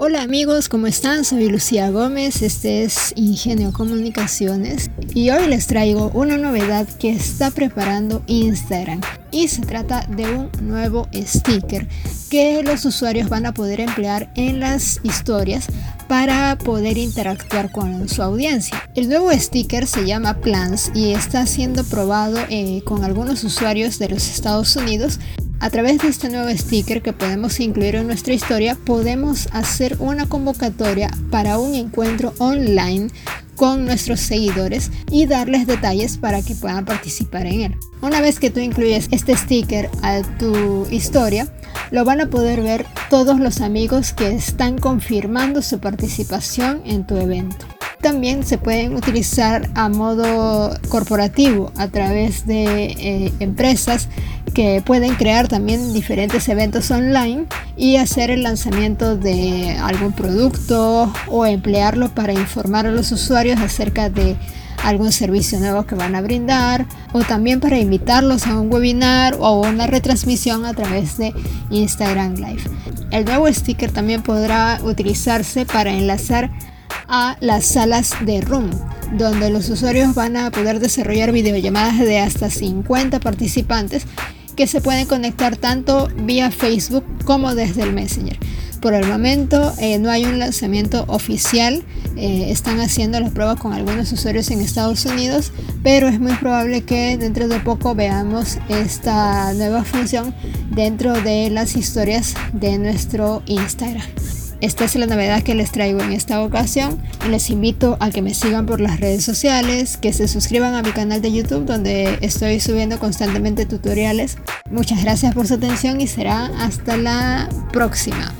Hola amigos, ¿cómo están? Soy Lucía Gómez, este es Ingenio Comunicaciones y hoy les traigo una novedad que está preparando Instagram y se trata de un nuevo sticker que los usuarios van a poder emplear en las historias para poder interactuar con su audiencia. El nuevo sticker se llama Plans y está siendo probado eh, con algunos usuarios de los Estados Unidos a través de este nuevo sticker que podemos incluir en nuestra historia, podemos hacer una convocatoria para un encuentro online con nuestros seguidores y darles detalles para que puedan participar en él. Una vez que tú incluyes este sticker a tu historia, lo van a poder ver todos los amigos que están confirmando su participación en tu evento. También se pueden utilizar a modo corporativo a través de eh, empresas que pueden crear también diferentes eventos online y hacer el lanzamiento de algún producto o emplearlo para informar a los usuarios acerca de algún servicio nuevo que van a brindar o también para invitarlos a un webinar o una retransmisión a través de Instagram Live. El nuevo sticker también podrá utilizarse para enlazar a las salas de Room, donde los usuarios van a poder desarrollar videollamadas de hasta 50 participantes que se pueden conectar tanto vía Facebook como desde el Messenger. Por el momento eh, no hay un lanzamiento oficial, eh, están haciendo las pruebas con algunos usuarios en Estados Unidos, pero es muy probable que dentro de poco veamos esta nueva función dentro de las historias de nuestro Instagram. Esta es la novedad que les traigo en esta ocasión. Les invito a que me sigan por las redes sociales, que se suscriban a mi canal de YouTube donde estoy subiendo constantemente tutoriales. Muchas gracias por su atención y será hasta la próxima.